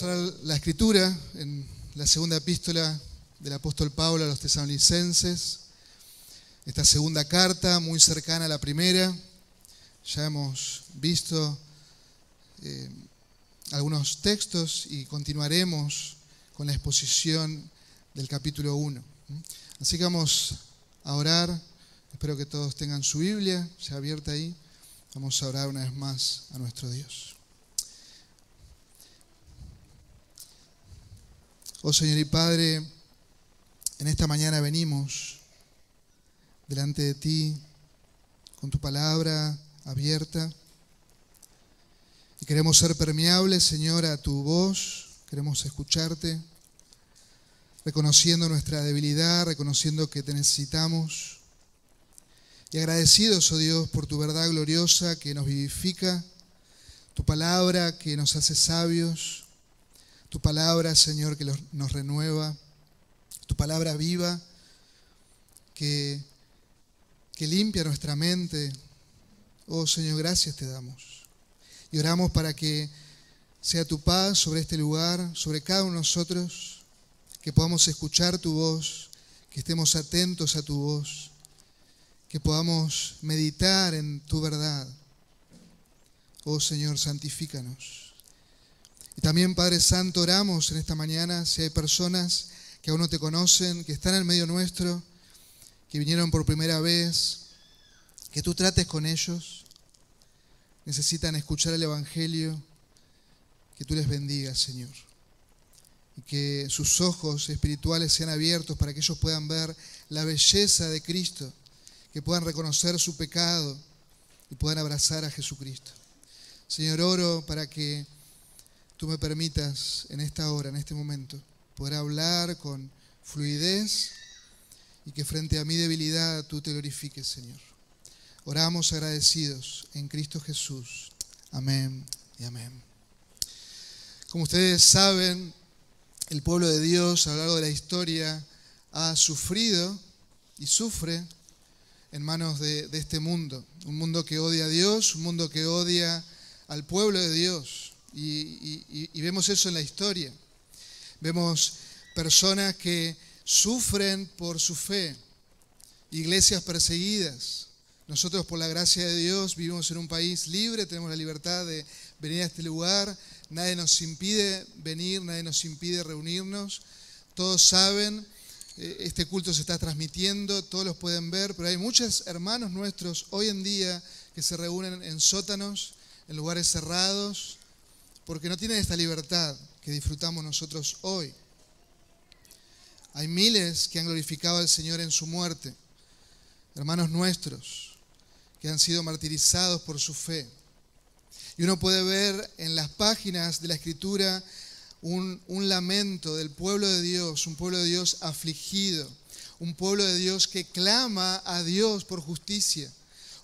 Vamos a la escritura en la segunda epístola del apóstol Pablo a los tesalonicenses. Esta segunda carta, muy cercana a la primera. Ya hemos visto eh, algunos textos y continuaremos con la exposición del capítulo 1. Así que vamos a orar. Espero que todos tengan su Biblia ya abierta ahí. Vamos a orar una vez más a nuestro Dios. Oh Señor y Padre, en esta mañana venimos delante de ti con tu palabra abierta. Y queremos ser permeables, Señor, a tu voz, queremos escucharte, reconociendo nuestra debilidad, reconociendo que te necesitamos. Y agradecidos, oh Dios, por tu verdad gloriosa que nos vivifica, tu palabra que nos hace sabios tu palabra, Señor, que nos renueva. Tu palabra viva que, limpia nuestra mente. Oh Señor, gracias te damos. Y oramos para que sea tu paz sobre este lugar, sobre cada uno de nosotros, que podamos escuchar tu voz, que estemos atentos a tu voz, que podamos meditar en tu verdad. Oh Señor, santifícanos. Y también, Padre Santo, oramos en esta mañana si hay personas que aún no te conocen, que están en medio nuestro, que vinieron por primera vez, que tú trates con ellos, necesitan escuchar el Evangelio, que tú les bendigas, Señor. Y que sus ojos espirituales sean abiertos para que ellos puedan ver la belleza de Cristo, que puedan reconocer su pecado y puedan abrazar a Jesucristo. Señor, oro para que tú me permitas en esta hora, en este momento, poder hablar con fluidez y que frente a mi debilidad tú te glorifiques, Señor. Oramos agradecidos en Cristo Jesús. Amén y amén. Como ustedes saben, el pueblo de Dios a lo largo de la historia ha sufrido y sufre en manos de, de, este mundo. Un mundo que odia a Dios, un mundo que odia al pueblo de Dios. Y, vemos eso en la historia. Vemos personas que sufren por su fe, iglesias perseguidas. Nosotros por la gracia de Dios vivimos en un país libre, tenemos la libertad de venir a este lugar, nadie nos impide venir, nadie nos impide reunirnos. Todos saben, eh, este culto se está transmitiendo, todos los pueden ver, pero hay muchos hermanos nuestros hoy en día que se reúnen en sótanos, en lugares cerrados, porque no tienen esta libertad que disfrutamos nosotros hoy. Hay miles que han glorificado al Señor en su muerte, hermanos nuestros, que han sido martirizados por su fe. Y uno puede ver en las páginas de la Escritura un, un, lamento del pueblo de Dios, un pueblo de Dios afligido, un pueblo de Dios que clama a Dios por justicia,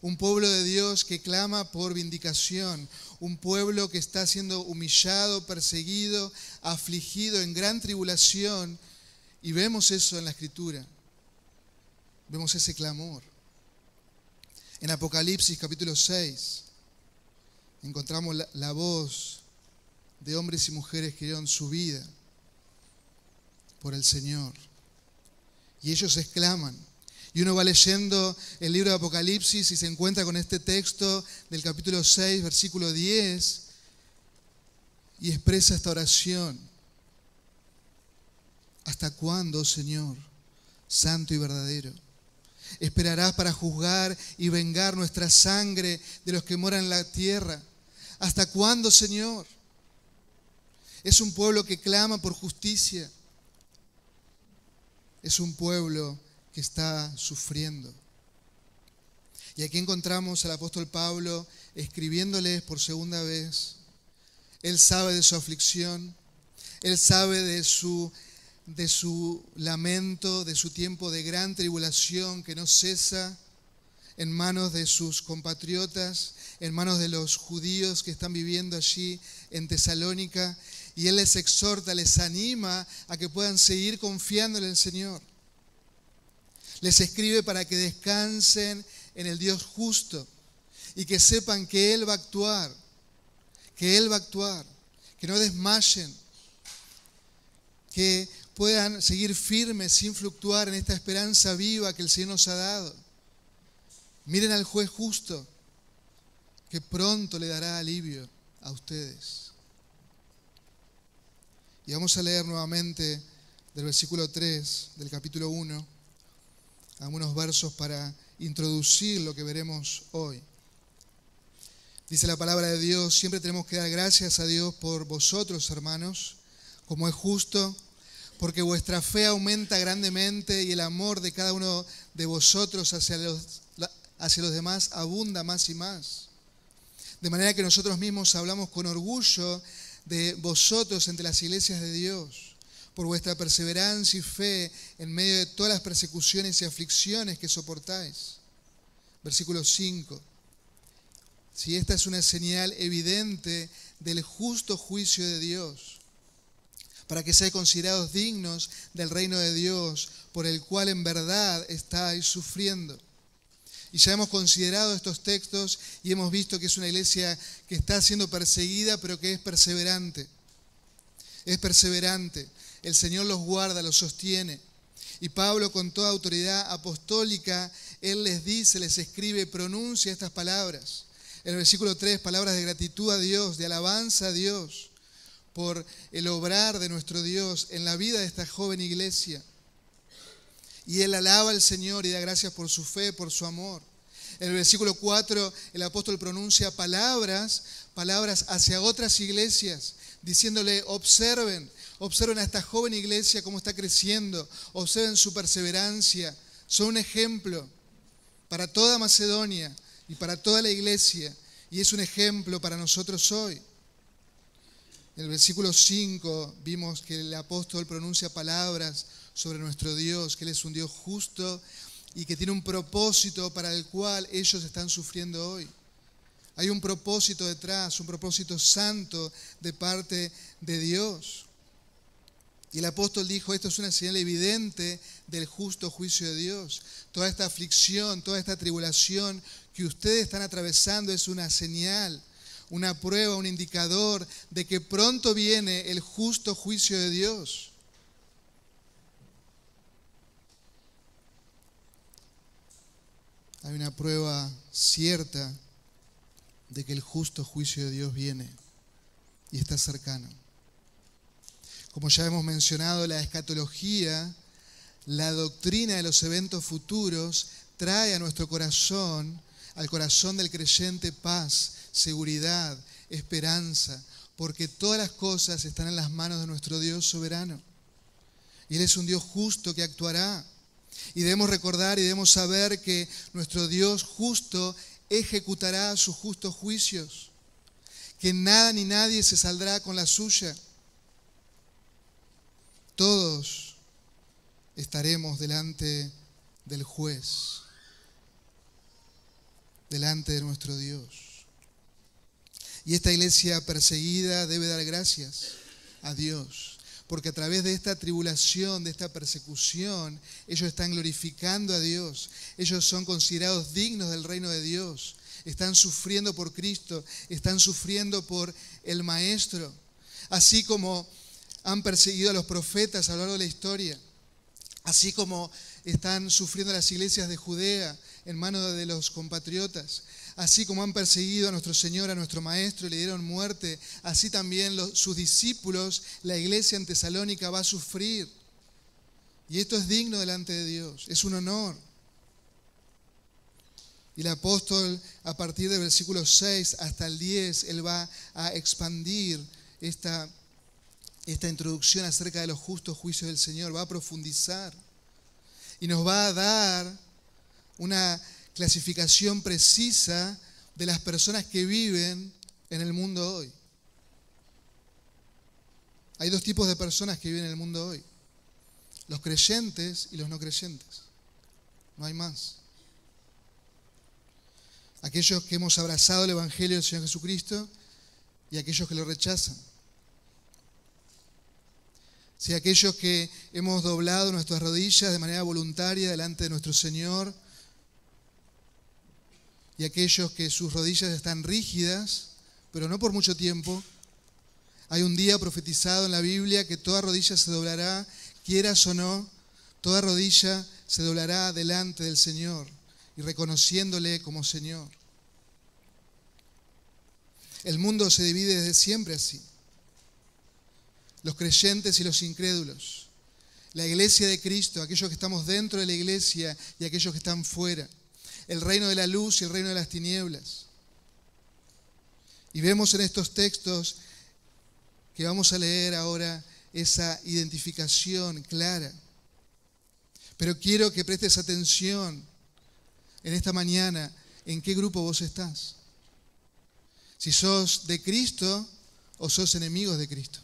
un pueblo de Dios que clama por vindicación, un pueblo que está siendo humillado, perseguido, afligido, en gran tribulación. Y vemos eso en la escritura. Vemos ese clamor. En Apocalipsis capítulo 6 encontramos la, la voz de hombres y mujeres que dieron su vida por el Señor. Y ellos exclaman, y uno va leyendo el libro de Apocalipsis y se encuentra con este texto del capítulo 6, versículo 10, y expresa esta oración. ¿Hasta cuándo, Señor, santo y verdadero? ¿Esperarás para juzgar y vengar nuestra sangre de los que moran en la tierra? ¿Hasta cuándo, Señor? Es un pueblo que clama por justicia. Es un pueblo que está sufriendo. Y aquí encontramos al apóstol Pablo escribiéndoles por segunda vez. Él sabe de su aflicción, él sabe de su, de su lamento, de su tiempo de gran tribulación que no cesa en manos de sus compatriotas, en manos de los judíos que están viviendo allí en Tesalónica. Y Él les exhorta, les anima a que puedan seguir confiando en el Señor les escribe para que descansen en el Dios justo y que sepan que Él va a actuar, que Él va a actuar, que no desmayen, que puedan seguir firmes sin fluctuar en esta esperanza viva que el Señor nos ha dado. Miren al juez justo, que pronto le dará alivio a ustedes. Y vamos a leer nuevamente del versículo 3 del capítulo 1 algunos versos para introducir lo que veremos hoy. Dice la palabra de Dios, siempre tenemos que dar gracias a Dios por vosotros, hermanos, como es justo, porque vuestra fe aumenta grandemente y el amor de cada uno de vosotros hacia los, hacia los demás abunda más y más. De manera que nosotros mismos hablamos con orgullo de vosotros entre las iglesias de Dios, por vuestra perseverancia y fe en medio de todas las persecuciones y aflicciones que soportáis. Versículo 5. Si esta es una señal evidente del justo juicio de Dios, para que seáis considerados dignos del reino de Dios, por el cual en verdad estáis sufriendo. Y ya hemos considerado estos textos y hemos visto que es una iglesia que está siendo perseguida, pero que es perseverante. Es perseverante. El Señor los guarda, los sostiene. Y Pablo, con toda autoridad apostólica, Él les dice, les escribe, pronuncia estas palabras. En el versículo 3, palabras de gratitud a Dios, de alabanza a Dios por el obrar de nuestro Dios en la vida de esta joven iglesia. Y él alaba al Señor y da gracias por su fe, por su amor. En el versículo 4 el apóstol pronuncia palabras, palabras hacia otras iglesias, diciéndole, observen, observen a esta joven iglesia cómo está creciendo, observen su perseverancia, son un ejemplo para toda Macedonia y para toda la iglesia, y es un ejemplo para nosotros hoy. En el versículo 5 vimos que el apóstol pronuncia palabras sobre nuestro Dios, que Él es un Dios justo y que tiene un propósito para el cual ellos están sufriendo hoy. Hay un propósito detrás, un propósito santo de parte de Dios. Y el apóstol dijo, esto es una señal evidente del justo juicio de Dios. Toda esta aflicción, toda esta tribulación que ustedes están atravesando es una señal una prueba, un indicador de que pronto viene el justo juicio de Dios. Hay una prueba cierta de que el justo juicio de Dios viene y está cercano. Como ya hemos mencionado, la escatología, la doctrina de los eventos futuros, trae a nuestro corazón, al corazón del creyente, paz, seguridad, esperanza, porque todas las cosas están en las manos de nuestro Dios soberano. Y Él es un Dios justo que actuará. Y debemos recordar y debemos saber que nuestro Dios justo ejecutará sus justos juicios, que nada ni nadie se saldrá con la suya. Todos estaremos delante del juez, delante de nuestro Dios. Y esta iglesia perseguida debe dar gracias a Dios, porque a través de esta tribulación, de esta persecución, ellos están glorificando a Dios, ellos son considerados dignos del reino de Dios, están sufriendo por Cristo, están sufriendo por el Maestro, así como han perseguido a los profetas a lo largo de la historia, así como están sufriendo las iglesias de Judea en manos de los compatriotas, Así como han perseguido a nuestro Señor, a nuestro Maestro y le dieron muerte, así también sus discípulos, la iglesia en Tesalónica va a sufrir. Y esto es digno delante de Dios, es un honor. Y el apóstol, a partir del versículo 6 hasta el 10, él va a expandir esta, esta introducción acerca de los justos juicios del Señor, va a profundizar y nos va a dar una clasificación precisa de las personas que viven en el mundo hoy. Hay dos tipos de personas que viven en el mundo hoy. Los creyentes y los no creyentes. No hay más. Aquellos que hemos abrazado el Evangelio del Señor Jesucristo y aquellos que lo rechazan. Si aquellos que hemos doblado nuestras rodillas de manera voluntaria delante de nuestro Señor y aquellos que sus rodillas están rígidas, pero no por mucho tiempo, Hay un día profetizado en la Biblia que toda rodilla se doblará, quieras o no, toda rodilla se doblará delante del Señor y reconociéndole como Señor. El mundo se divide desde siempre así. Los creyentes y los incrédulos. La iglesia de Cristo, aquellos que estamos dentro de la iglesia y aquellos que están fuera. El reino de la luz y el reino de las tinieblas. Y vemos en estos textos que vamos a leer ahora esa identificación clara. Pero quiero que prestes atención en esta mañana en qué grupo vos estás. Si sos de Cristo o sos enemigos de Cristo.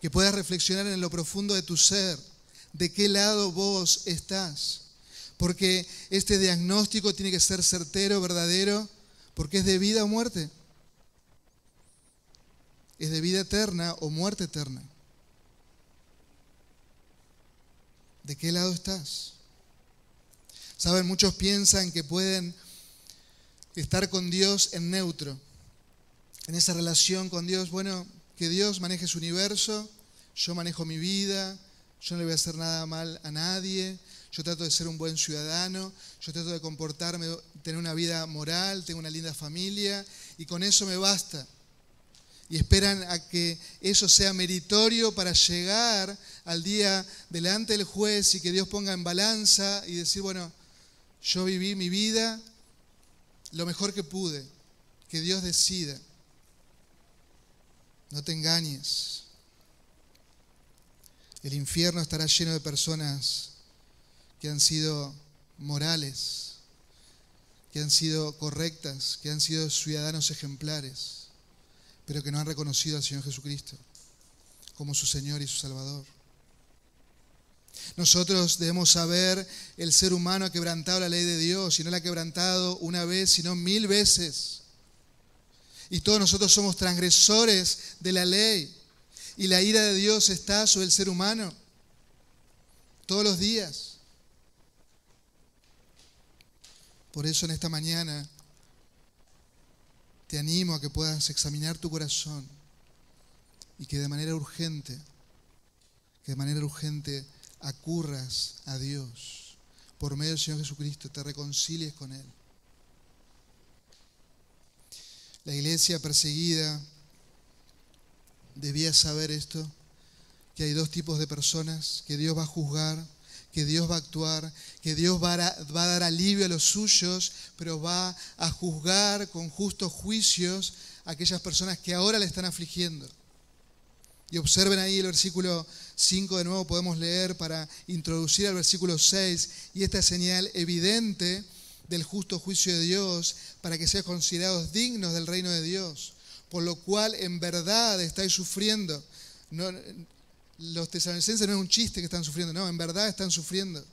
Que puedas reflexionar en lo profundo de tu ser, de qué lado vos estás. Porque este diagnóstico tiene que ser certero, verdadero, porque es de vida o muerte. Es de vida eterna o muerte eterna. ¿De qué lado estás? Saben, muchos piensan que pueden estar con Dios en neutro, en esa relación con Dios. Bueno, que Dios maneje su universo, yo manejo mi vida, yo no le voy a hacer nada mal a nadie, yo trato de ser un buen ciudadano, yo trato de comportarme, tener una vida moral, tengo una linda familia y con eso me basta. Y esperan a que eso sea meritorio para llegar al día delante del juez y que Dios ponga en balanza y decir, bueno, yo viví mi vida lo mejor que pude, que Dios decida. No te engañes. El infierno estará lleno de personas que han sido morales, que han sido correctas, que han sido ciudadanos ejemplares, pero que no han reconocido al Señor Jesucristo como su Señor y su Salvador. Nosotros debemos saber, el ser humano ha quebrantado la ley de Dios y no la ha quebrantado una vez, sino mil veces. Y todos nosotros somos transgresores de la ley. Y la ira de Dios está sobre el ser humano todos los días. Por eso en esta mañana te animo a que puedas examinar tu corazón y que de manera urgente, que de manera urgente acurras a Dios por medio del Señor Jesucristo, te reconcilies con Él. La iglesia perseguida debía saber esto, que hay dos tipos de personas, que Dios va a juzgar, que Dios va a actuar, que Dios va a, va a dar alivio a los suyos, pero va a juzgar con justos juicios a aquellas personas que ahora le están afligiendo. Y observen ahí el versículo 5 de nuevo podemos leer para introducir al versículo 6 y esta señal evidente del justo juicio de Dios para que sean considerados dignos del reino de Dios, por lo cual en verdad estáis sufriendo. No, los tesalonicenses no es un chiste que están sufriendo, no, en verdad están sufriendo.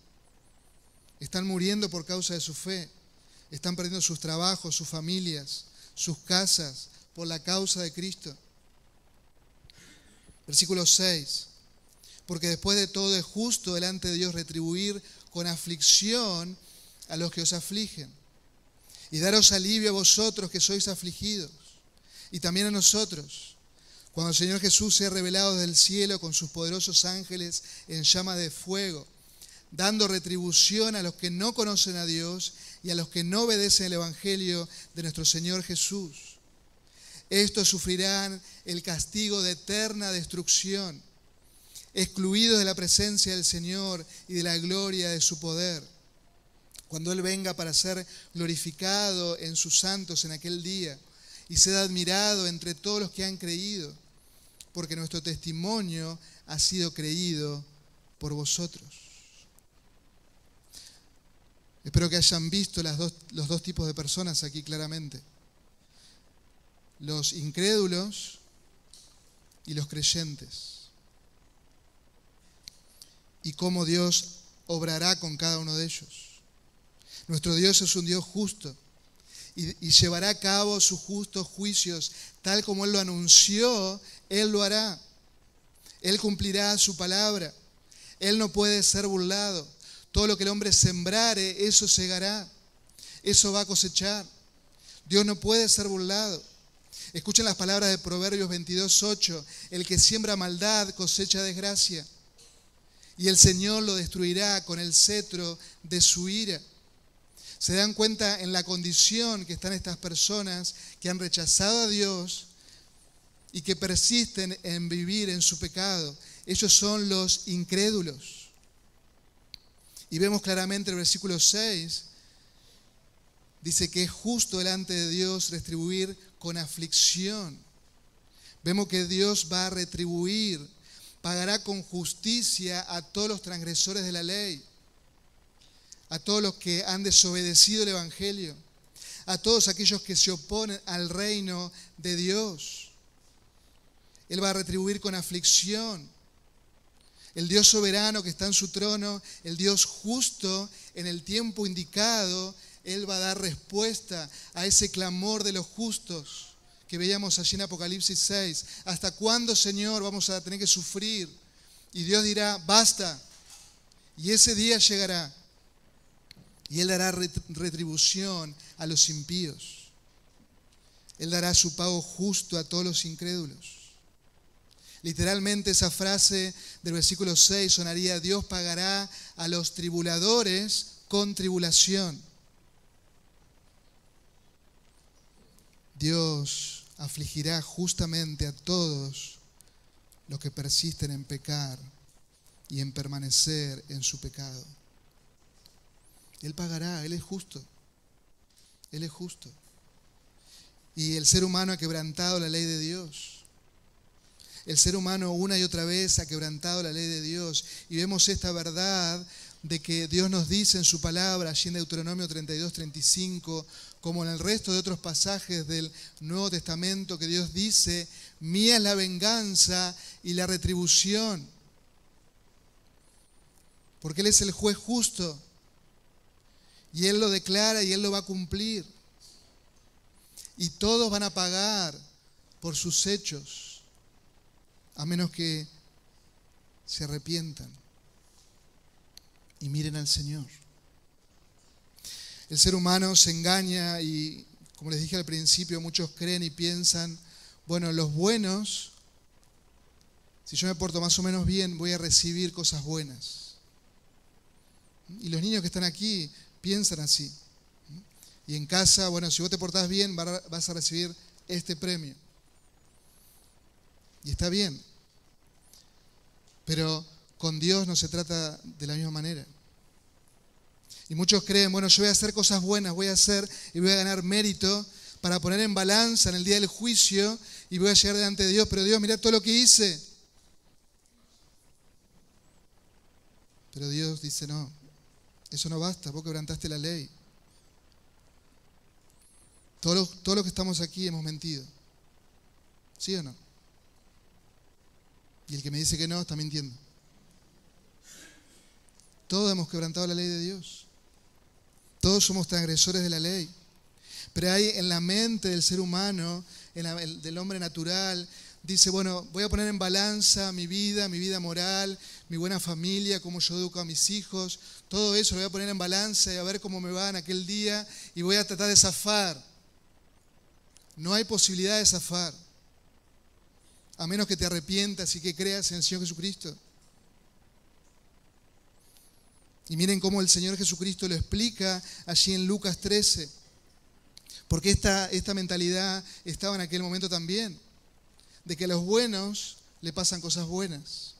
Están muriendo por causa de su fe. Están perdiendo sus trabajos, sus familias, sus casas, por la causa de Cristo. Versículo 6. Porque después de todo es justo delante de Dios retribuir con aflicción a los que os afligen. Y daros alivio a vosotros que sois afligidos. Y también a nosotros. Cuando el Señor Jesús se ha revelado del cielo con sus poderosos ángeles en llama de fuego, dando retribución a los que no conocen a Dios y a los que no obedecen el Evangelio de nuestro Señor Jesús estos sufrirán el castigo de eterna destrucción, excluidos de la presencia del Señor y de la gloria de su poder. Cuando Él venga para ser glorificado en sus santos en aquel día y sea admirado entre todos los que han creído, porque nuestro testimonio ha sido creído por vosotros. Espero que hayan visto las dos, los dos tipos de personas aquí claramente los incrédulos y los creyentes. Y cómo Dios obrará con cada uno de ellos. Nuestro Dios es un Dios justo y, llevará a cabo sus justos juicios, tal como Él lo anunció, Él lo hará. Él cumplirá su palabra. Él no puede ser burlado. Todo lo que el hombre sembrare, eso segará. Eso va a cosechar. Dios no puede ser burlado. Escuchen las palabras de Proverbios 22.8. El que siembra maldad cosecha desgracia. Y el Señor lo destruirá con el cetro de su ira. Se dan cuenta en la condición que están estas personas que han rechazado a Dios y que persisten en vivir en su pecado. Ellos son los incrédulos. Y vemos claramente el versículo 6, dice que es justo delante de Dios retribuir con aflicción. Vemos que Dios va a retribuir, pagará con justicia a todos los transgresores de la ley, a todos los que han desobedecido el Evangelio, a todos aquellos que se oponen al reino de Dios. Él va a retribuir con aflicción. El Dios soberano que está en su trono, el Dios justo en el tiempo indicado, él va a dar respuesta a ese clamor de los justos que veíamos allí en Apocalipsis 6. ¿Hasta cuándo, Señor, vamos a tener que sufrir? Y Dios dirá, basta. Y ese día llegará. Y Él dará retribución a los impíos. Él dará su pago justo a todos los incrédulos. Literalmente esa frase del versículo 6 sonaría, Dios pagará a los tribuladores con tribulación. Dios afligirá justamente a todos los que persisten en pecar y en permanecer en su pecado. Él pagará, Él es justo. Él es justo. Y el ser humano ha quebrantado la ley de Dios. El ser humano una y otra vez ha quebrantado la ley de Dios. Y vemos esta verdad de que Dios nos dice en su palabra, allí en Deuteronomio 32, 35, como en el resto de otros pasajes del Nuevo Testamento, que Dios dice, mía es la venganza y la retribución. Porque Él es el juez justo. Y Él lo declara y Él lo va a cumplir. Y todos van a pagar por sus hechos, a menos que se arrepientan y miren al Señor. El ser humano se engaña y, como les dije al principio, muchos creen y piensan, bueno, los buenos, si yo me porto más o menos bien, voy a recibir cosas buenas. Y los niños que están aquí piensan así. Y en casa, bueno, si vos te portás bien, vas a recibir este premio. Y está bien. Pero con Dios no se trata de la misma manera. Y muchos creen, bueno, yo voy a hacer cosas buenas, voy a hacer y voy a ganar mérito para poner en balanza en el día del juicio y voy a llegar delante de Dios, pero Dios, mira todo lo que hice. Pero Dios dice, no, eso no basta, vos quebrantaste la ley. Todos todo lo que estamos aquí hemos mentido. ¿Sí o no? Y el que me dice que no está mintiendo. Todos hemos quebrantado la ley de Dios. Todos somos transgresores de la ley. Pero hay en la mente del ser humano, en del hombre natural, dice, bueno, voy a poner en balanza mi vida, mi vida moral, mi buena familia, cómo yo educo a mis hijos, todo eso lo voy a poner en balanza y a ver cómo me va en aquel día y voy a tratar de zafar. No hay posibilidad de zafar, a menos que te arrepientas y que creas en el Señor Jesucristo. Y miren cómo el Señor Jesucristo lo explica allí en Lucas 13. Porque esta, esta mentalidad estaba en aquel momento también, de que a los buenos le pasan cosas buenas.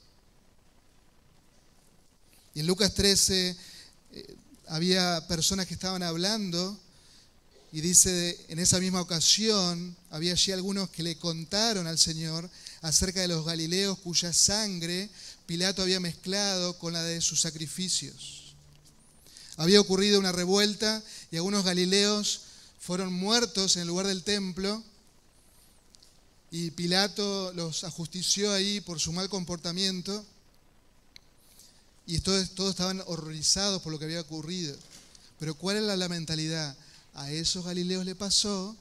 Y en Lucas 13 eh, había personas que estaban hablando y dice, en esa misma ocasión, había allí algunos que le contaron al Señor acerca de los galileos cuya sangre Pilato había mezclado con la de sus sacrificios. Había ocurrido una revuelta y algunos galileos fueron muertos en el lugar del templo y Pilato los ajustició ahí por su mal comportamiento y todos, todos estaban horrorizados por lo que había ocurrido. Pero ¿cuál era la mentalidad? A esos galileos le pasó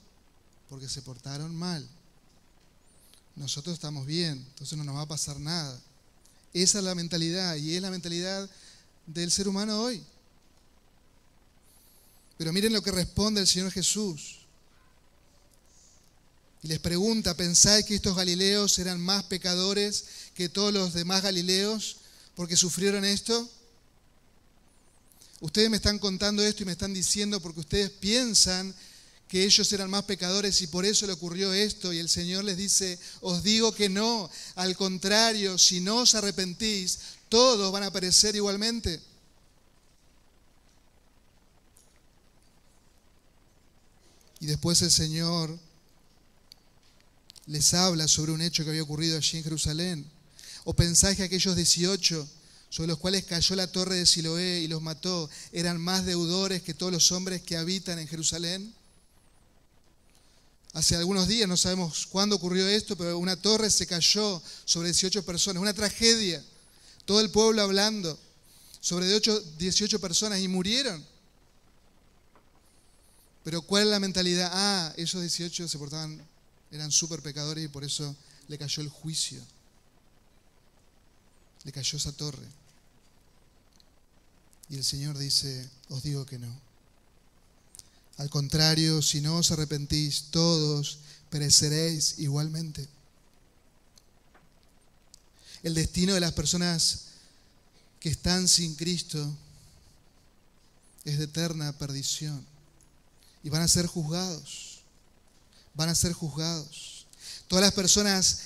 porque se portaron mal. Nosotros estamos bien, entonces no nos va a pasar nada. Esa es la mentalidad y es la mentalidad del ser humano hoy. Pero miren lo que responde el Señor Jesús. Y les pregunta, ¿pensáis que estos galileos eran más pecadores que todos los demás galileos porque sufrieron esto? Ustedes me están contando esto y me están diciendo porque ustedes piensan que ellos eran más pecadores y por eso le ocurrió esto. Y el Señor les dice, os digo que no, al contrario, si no os arrepentís, todos van a perecer igualmente. Y después el Señor les habla sobre un hecho que había ocurrido allí en Jerusalén. ¿O pensáis que aquellos 18 sobre los cuales cayó la torre de Siloé y los mató eran más deudores que todos los hombres que habitan en Jerusalén? Hace algunos días, no sabemos cuándo ocurrió esto, pero una torre se cayó sobre 18 personas, una tragedia. Todo el pueblo hablando sobre 18 personas y murieron. Pero ¿cuál es la mentalidad? Ah, esos 18 se portaban eran súper pecadores y por eso le cayó el juicio. Le cayó esa torre. Y el Señor dice, os digo que no. Al contrario, si no os arrepentís, todos pereceréis igualmente. El destino de las personas que están sin Cristo es de eterna perdición y van a ser juzgados van a ser juzgados. Todas las personas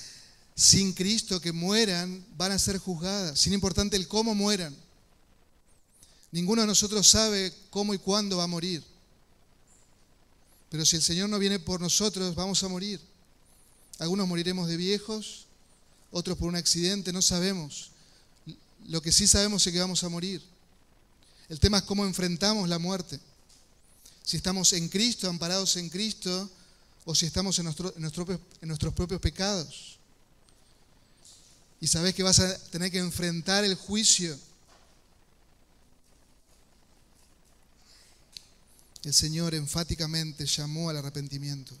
sin Cristo que mueran van a ser juzgadas, sin importar el cómo mueran. Ninguno de nosotros sabe cómo y cuándo va a morir. Pero si el Señor no viene por nosotros, vamos a morir. Algunos moriremos de viejos, otros por un accidente, no sabemos. Lo que sí sabemos es que vamos a morir. El tema es cómo enfrentamos la muerte. Si estamos en Cristo, amparados en Cristo, o si estamos en, nuestros propios pecados. Y sabes que vas a tener que enfrentar el juicio. El Señor enfáticamente llamó al arrepentimiento,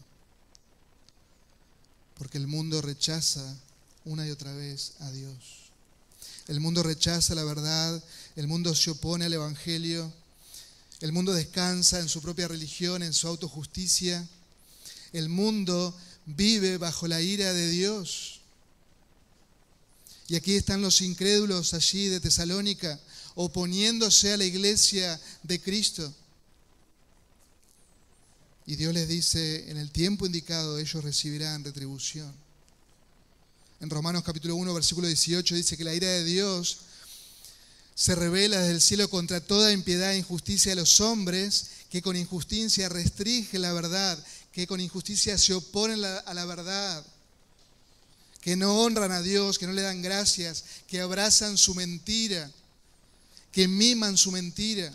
porque el mundo rechaza una y otra vez a Dios. El mundo rechaza la verdad, el mundo se opone al Evangelio, el mundo descansa en su propia religión, en su autojusticia el mundo vive bajo la ira de Dios. Y aquí están los incrédulos allí de Tesalónica, oponiéndose a la iglesia de Cristo. Y Dios les dice, en el tiempo indicado ellos recibirán retribución. En Romanos capítulo 1, versículo 18 dice que la ira de Dios se revela desde el cielo contra toda impiedad e injusticia de los hombres, que con injusticia restringe la verdad que con injusticia se oponen a la verdad, que no honran a Dios, que no le dan gracias, que abrazan su mentira, que miman su mentira.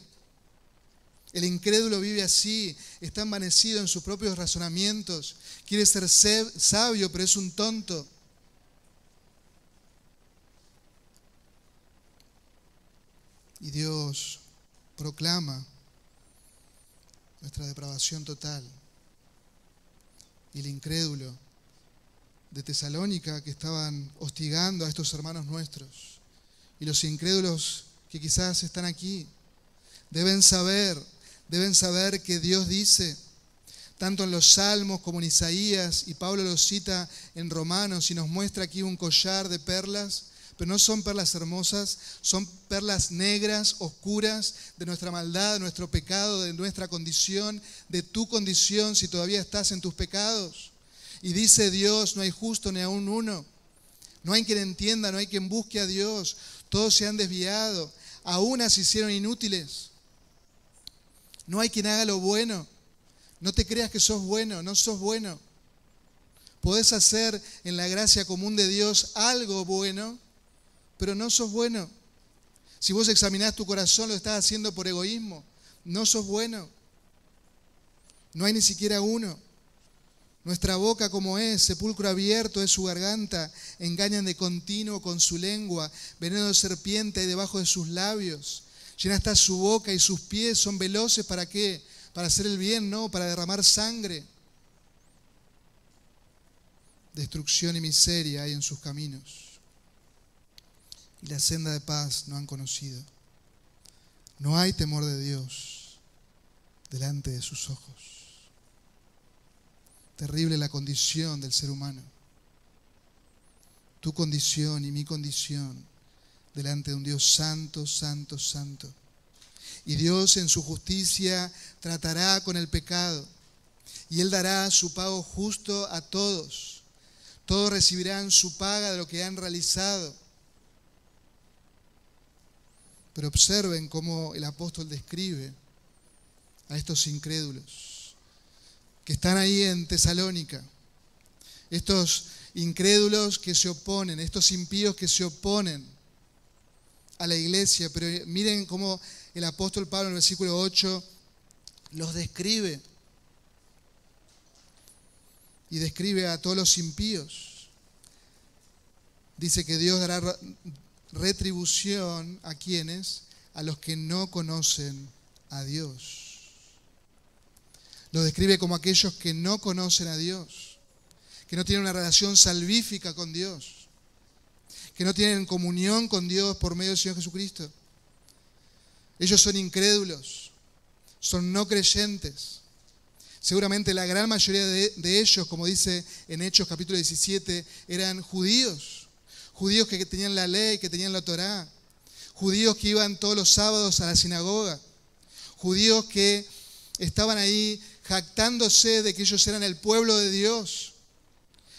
El incrédulo vive así, está envanecido en sus propios razonamientos, quiere ser sabio, pero es un tonto. Y Dios proclama nuestra depravación total y el incrédulo de Tesalónica que estaban hostigando a estos hermanos nuestros. Y los incrédulos que quizás están aquí deben saber, deben saber que Dios dice, tanto en los Salmos como en Isaías, y Pablo lo cita en Romanos y nos muestra aquí un collar de perlas, pero no son perlas hermosas, son perlas negras, oscuras, de nuestra maldad, de nuestro pecado, de nuestra condición, de tu condición si todavía estás en tus pecados. Y dice Dios, no hay justo ni aún uno. No hay quien entienda, no hay quien busque a Dios. Todos se han desviado, aún se hicieron inútiles. No hay quien haga lo bueno. No te creas que sos bueno, no sos bueno. Podés hacer en la gracia común de Dios algo bueno, pero no sos bueno. Si vos examinás tu corazón, lo estás haciendo por egoísmo. No sos bueno. No hay ni siquiera uno. Nuestra boca como es, sepulcro abierto es su garganta, engañan de continuo con su lengua, veneno de serpiente hay debajo de sus labios. Llena está su boca y sus pies son veloces para qué? Para hacer el bien, no, para derramar sangre. Destrucción y miseria hay en sus caminos y la senda de paz no han conocido. No hay temor de Dios delante de sus ojos. Terrible la condición del ser humano. Tu condición y mi condición delante de un Dios santo, santo, santo. Y Dios en su justicia tratará con el pecado y Él dará su pago justo a todos. Todos recibirán su paga de lo que han realizado. Pero observen cómo el apóstol describe a estos incrédulos que están ahí en Tesalónica. Estos incrédulos que se oponen, estos impíos que se oponen a la iglesia. Pero miren cómo el apóstol Pablo en el versículo 8 los describe. Y describe a todos los impíos. Dice que Dios dará retribución a quienes, a los que no conocen a Dios. Lo describe como aquellos que no conocen a Dios, que no tienen una relación salvífica con Dios, que no tienen comunión con Dios por medio del Señor Jesucristo. Ellos son incrédulos, son no creyentes. Seguramente la gran mayoría de, de, ellos, como dice en Hechos capítulo 17, eran judíos judíos que tenían la ley, que tenían la Torá, judíos que iban todos los sábados a la sinagoga, judíos que estaban ahí jactándose de que ellos eran el pueblo de Dios.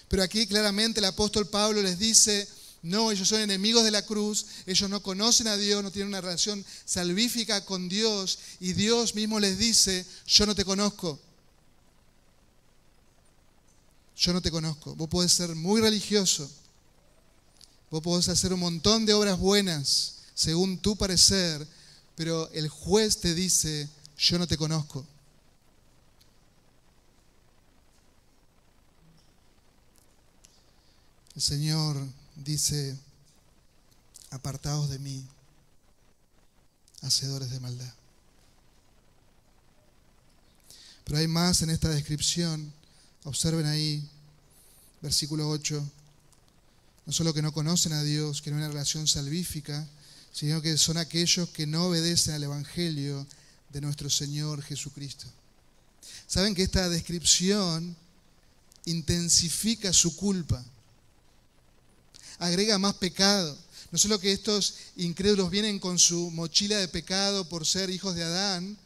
Pero aquí claramente el apóstol Pablo les dice, no, ellos son enemigos de la cruz, ellos no conocen a Dios, no tienen una relación salvífica con Dios y Dios mismo les dice, yo no te conozco. Yo no te conozco. Vos podés ser muy religioso, Vos podés hacer un montón de obras buenas según tu parecer, pero el juez te dice, yo no te conozco. El Señor dice, apartados de mí, hacedores de maldad. Pero hay más en esta descripción. Observen ahí, versículo 8 no solo que no conocen a Dios, que no hay una relación salvífica, sino que son aquellos que no obedecen al Evangelio de nuestro Señor Jesucristo. Saben que esta descripción intensifica su culpa, agrega más pecado. No solo que estos incrédulos vienen con su mochila de pecado por ser hijos de Adán,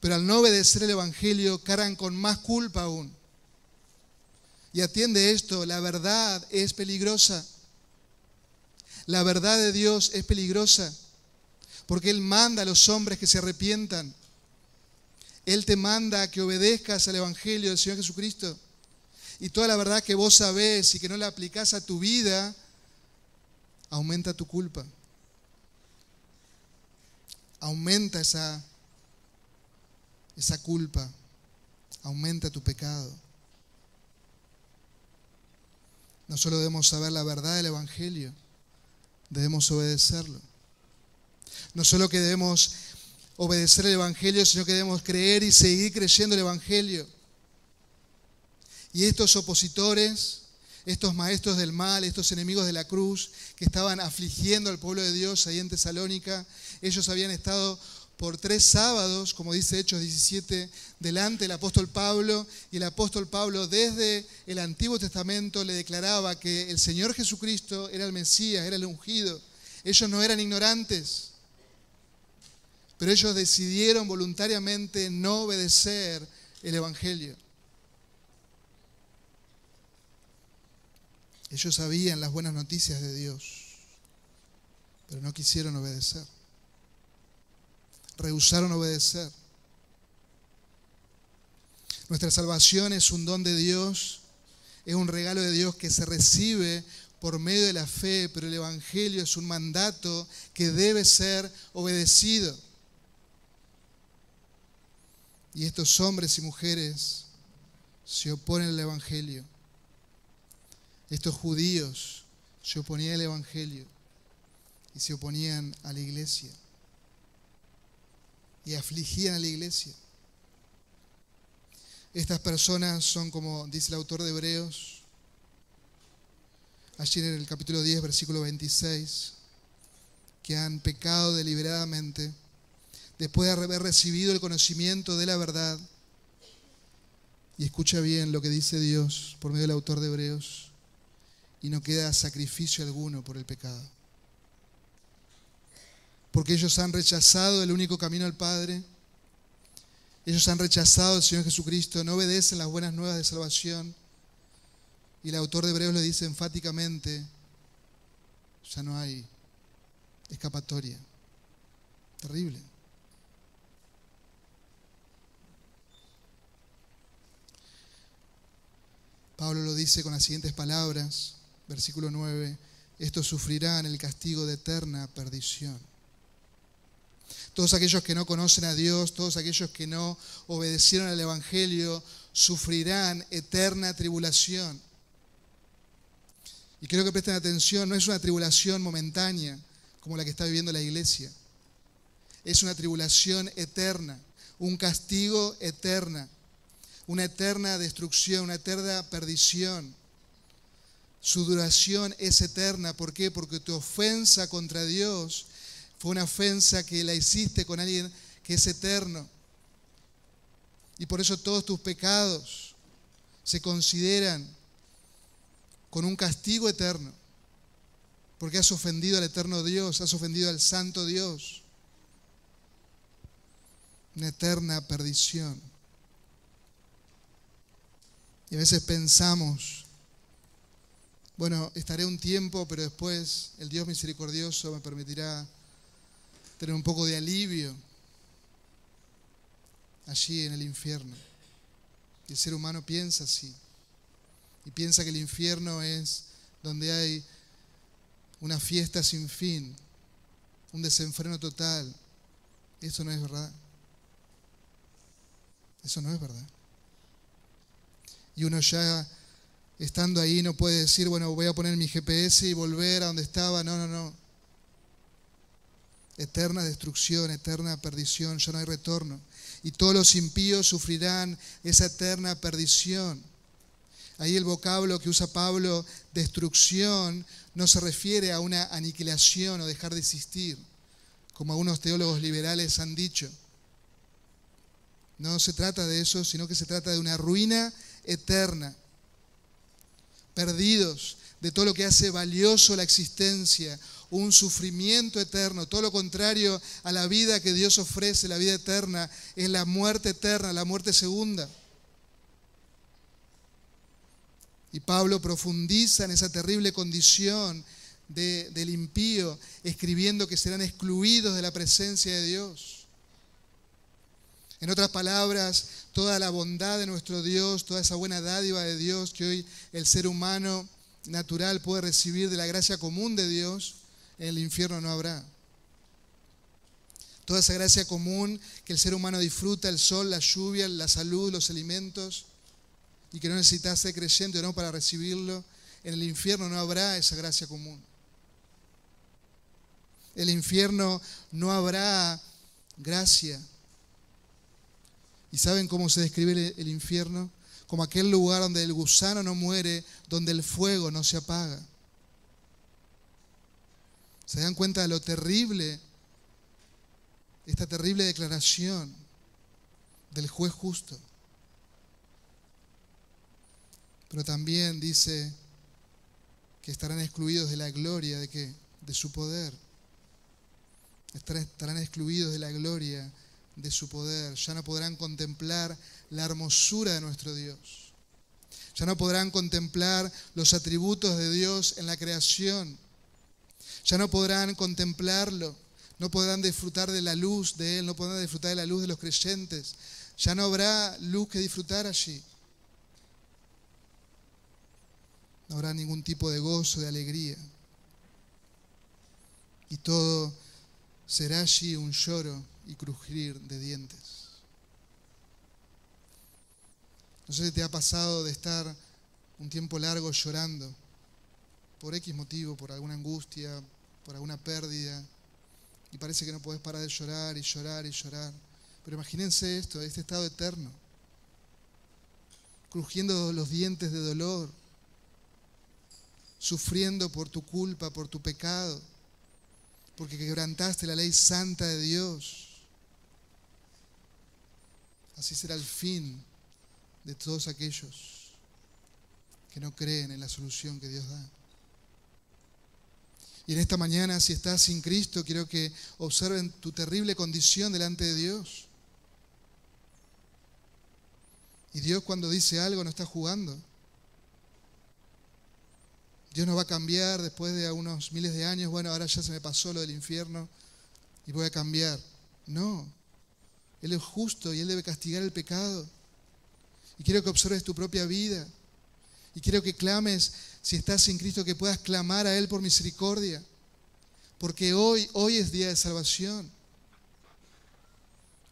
pero al no obedecer el Evangelio cargan con más culpa aún. Y atiende esto, la verdad es peligrosa. La verdad de Dios es peligrosa porque Él manda a los hombres que se arrepientan. Él te manda que obedezcas al Evangelio del Señor Jesucristo. Y toda la verdad que vos sabés y que no la aplicás a tu vida, aumenta tu culpa. Aumenta esa, esa culpa. Aumenta tu pecado. No solo debemos saber la verdad del Evangelio, debemos obedecerlo. No solo que debemos obedecer el Evangelio, sino que debemos creer y seguir creyendo el Evangelio. Y estos opositores, estos maestros del mal, estos enemigos de la cruz que estaban afligiendo al pueblo de Dios ahí en Tesalónica, ellos habían estado por tres sábados, como dice Hechos 17, delante del apóstol Pablo, y el apóstol Pablo desde el Antiguo Testamento le declaraba que el Señor Jesucristo era el Mesías, era el ungido. Ellos no eran ignorantes, pero ellos decidieron voluntariamente no obedecer el Evangelio. Ellos sabían las buenas noticias de Dios, pero no quisieron obedecer rehusaron obedecer. Nuestra salvación es un don de Dios, es un regalo de Dios que se recibe por medio de la fe, pero el Evangelio es un mandato que debe ser obedecido. Y estos hombres y mujeres se oponen al Evangelio. Estos judíos se oponían al Evangelio y se oponían a la iglesia y afligían a la iglesia. Estas personas son, como dice el autor de Hebreos, allí en el capítulo 10, versículo 26, que han pecado deliberadamente después de haber recibido el conocimiento de la verdad Y escucha bien lo que dice Dios por medio del autor de Hebreos. Y no queda sacrificio alguno por el pecado. Porque ellos han rechazado el único camino al Padre. Ellos han rechazado al Señor Jesucristo, no obedecen las buenas nuevas de salvación. Y el autor de Hebreos le dice enfáticamente, ya no hay escapatoria. Terrible. Pablo lo dice con las siguientes palabras, versículo 9, estos sufrirán el castigo de eterna perdición. Todos aquellos que no conocen a Dios, todos aquellos que no obedecieron al Evangelio, sufrirán eterna tribulación. Y quiero que presten atención, no es una tribulación momentánea como la que está viviendo la iglesia. Es una tribulación eterna, un castigo eterna una eterna destrucción, una eterna perdición. Su duración es eterna. ¿Por qué? Porque tu ofensa contra Dios fue una ofensa que la hiciste con alguien que es eterno. Y por eso todos tus pecados se consideran con un castigo eterno. Porque has ofendido al eterno Dios, has ofendido al santo Dios. Una eterna perdición. Y a veces pensamos, bueno, estaré un tiempo, pero después el Dios misericordioso me permitirá tener un poco de alivio allí en el infierno. Y el ser humano piensa así. Y piensa que el infierno es donde hay una fiesta sin fin, un desenfreno total. Eso no es verdad. Eso no es verdad y uno ya estando ahí no puede decir, bueno, voy a poner mi GPS y volver a donde estaba. No, no, no. Eterna destrucción, eterna perdición, ya no hay retorno. Y todos los impíos sufrirán esa eterna perdición. Ahí el vocablo que usa Pablo, destrucción, no se refiere a una aniquilación o dejar de existir, como algunos teólogos liberales han dicho. No se trata de eso, sino que se trata de una ruina eterna, perdidos de todo lo que hace valioso la existencia, un sufrimiento eterno, todo lo contrario a la vida que Dios ofrece, la vida eterna, es la muerte eterna, la muerte segunda. Y Pablo profundiza en esa terrible condición del impío, escribiendo que serán excluidos de la presencia de Dios. En otras palabras, toda la bondad de nuestro Dios, toda esa buena dádiva de Dios que hoy el ser humano natural puede recibir de la gracia común de Dios, en el infierno no habrá. Toda esa gracia común que el ser humano disfruta, el sol, la lluvia, la salud, los alimentos, y que no necesita ser creyente o no para recibirlo, en el infierno no habrá esa gracia común. El infierno no habrá gracia. ¿Y saben cómo se describe el infierno? Como aquel lugar donde el gusano no muere, donde el fuego no se apaga. ¿Se dan cuenta de lo terrible, esta terrible declaración del juez justo? Pero también dice que estarán excluidos de la gloria de qué? De su poder. Estarán excluidos de la gloria de su poder, ya no podrán contemplar la hermosura de nuestro Dios, ya no podrán contemplar los atributos de Dios en la creación, ya no podrán contemplarlo, no podrán disfrutar de la luz de Él, no podrán disfrutar de la luz de los creyentes, ya no habrá luz que disfrutar allí. No habrá ningún tipo de gozo, de alegría. Y todo será allí un lloro y crujir de dientes. No sé si te ha pasado de estar un tiempo largo llorando por X motivo, por alguna angustia, por alguna pérdida, y parece que no podés parar de llorar y llorar y llorar. Pero imagínense esto, este estado eterno, crujiendo los dientes de dolor, sufriendo por tu culpa, por tu pecado, porque quebrantaste la ley santa de Dios. Así será el fin de todos aquellos que no creen en la solución que Dios da. Y en esta mañana, si estás sin Cristo, quiero que observen tu terrible condición delante de Dios. Y Dios cuando dice algo no está jugando. Dios no va a cambiar después de unos miles de años, bueno, ahora ya se me pasó lo del infierno y voy a cambiar. No, Él es justo y Él debe castigar el pecado. Y quiero que observes tu propia vida. Y quiero que clames, si estás sin Cristo, que puedas clamar a Él por misericordia. Porque hoy, hoy es día de salvación.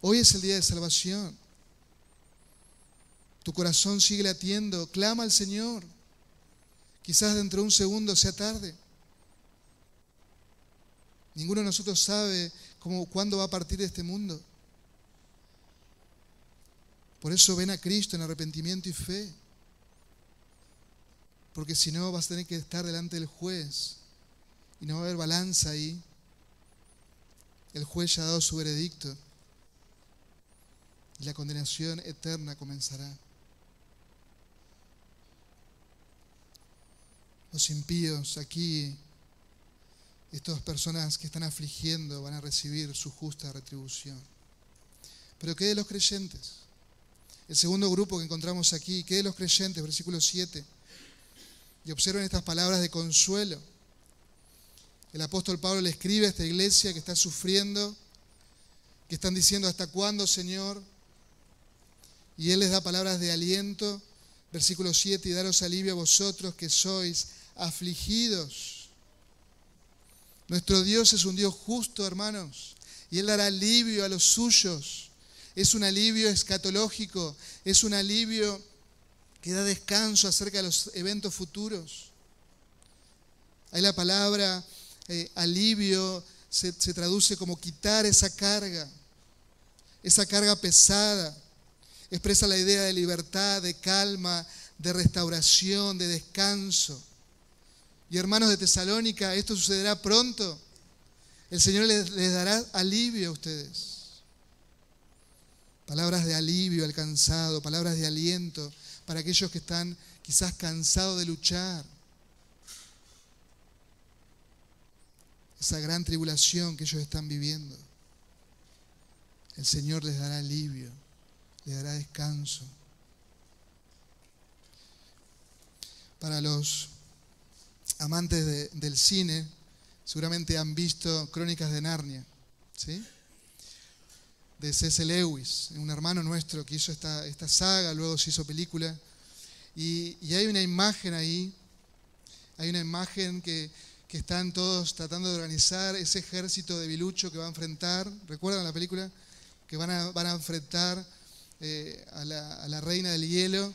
Hoy es el día de salvación. Tu corazón sigue latiendo. Clama al Señor. Quizás dentro de un segundo sea tarde. Ninguno de nosotros sabe cómo, cuándo va a partir de este mundo. Por eso ven a Cristo en arrepentimiento y fe. Porque si no vas a tener que estar delante del juez y no va a haber balanza ahí. El juez ya ha dado su veredicto y la condenación eterna comenzará. Los impíos aquí, estas personas que están afligiendo, van a recibir su justa retribución. Pero ¿qué de los creyentes? El segundo grupo que encontramos aquí, ¿qué de los creyentes? Versículo 7. Y observen estas palabras de consuelo. El apóstol Pablo le escribe a esta iglesia que está sufriendo, que están diciendo, ¿hasta cuándo, Señor? Y él les da palabras de aliento. Versículo 7, y daros alivio a vosotros que sois afligidos. Nuestro Dios es un Dios justo, hermanos, y Él dará alivio a los suyos. Es un alivio escatológico, es un alivio que da descanso acerca de los eventos futuros. Hay la palabra eh, alivio, se, se traduce como quitar esa carga, esa carga pesada. Expresa la idea de libertad, de calma, de restauración, de descanso. Y hermanos de Tesalónica, esto sucederá pronto. El Señor les, dará alivio a ustedes. Palabras de alivio al cansado, palabras de aliento para aquellos que están quizás cansados de luchar. Esa gran tribulación que ellos están viviendo. El Señor les dará alivio, les dará descanso. Para los amantes del cine seguramente han visto Crónicas de Narnia, ¿sí? De C.S. Lewis, un hermano nuestro que hizo esta, esta saga, luego se hizo película. Y, hay una imagen ahí, hay una imagen que, están todos tratando de organizar ese ejército de Bilucho que va a enfrentar, ¿recuerdan la película? Que van a, van a enfrentar eh, a, la, a la reina del hielo.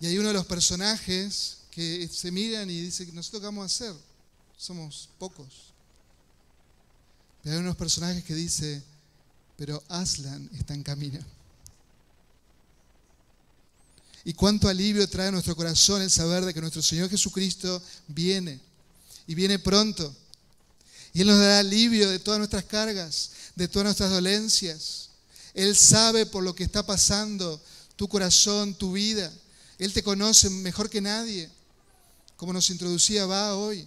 Y hay uno de los personajes que se miran y dicen, ¿nosotros qué vamos a hacer? Somos pocos. Pero hay unos personajes que dicen, pero Aslan está en camino. Y cuánto alivio trae a nuestro corazón el saber de que nuestro Señor Jesucristo viene y viene pronto. Y Él nos dará alivio de todas nuestras cargas, de todas nuestras dolencias. Él sabe por lo que está pasando tu corazón, tu vida. Él te conoce mejor que nadie como nos introducía va hoy.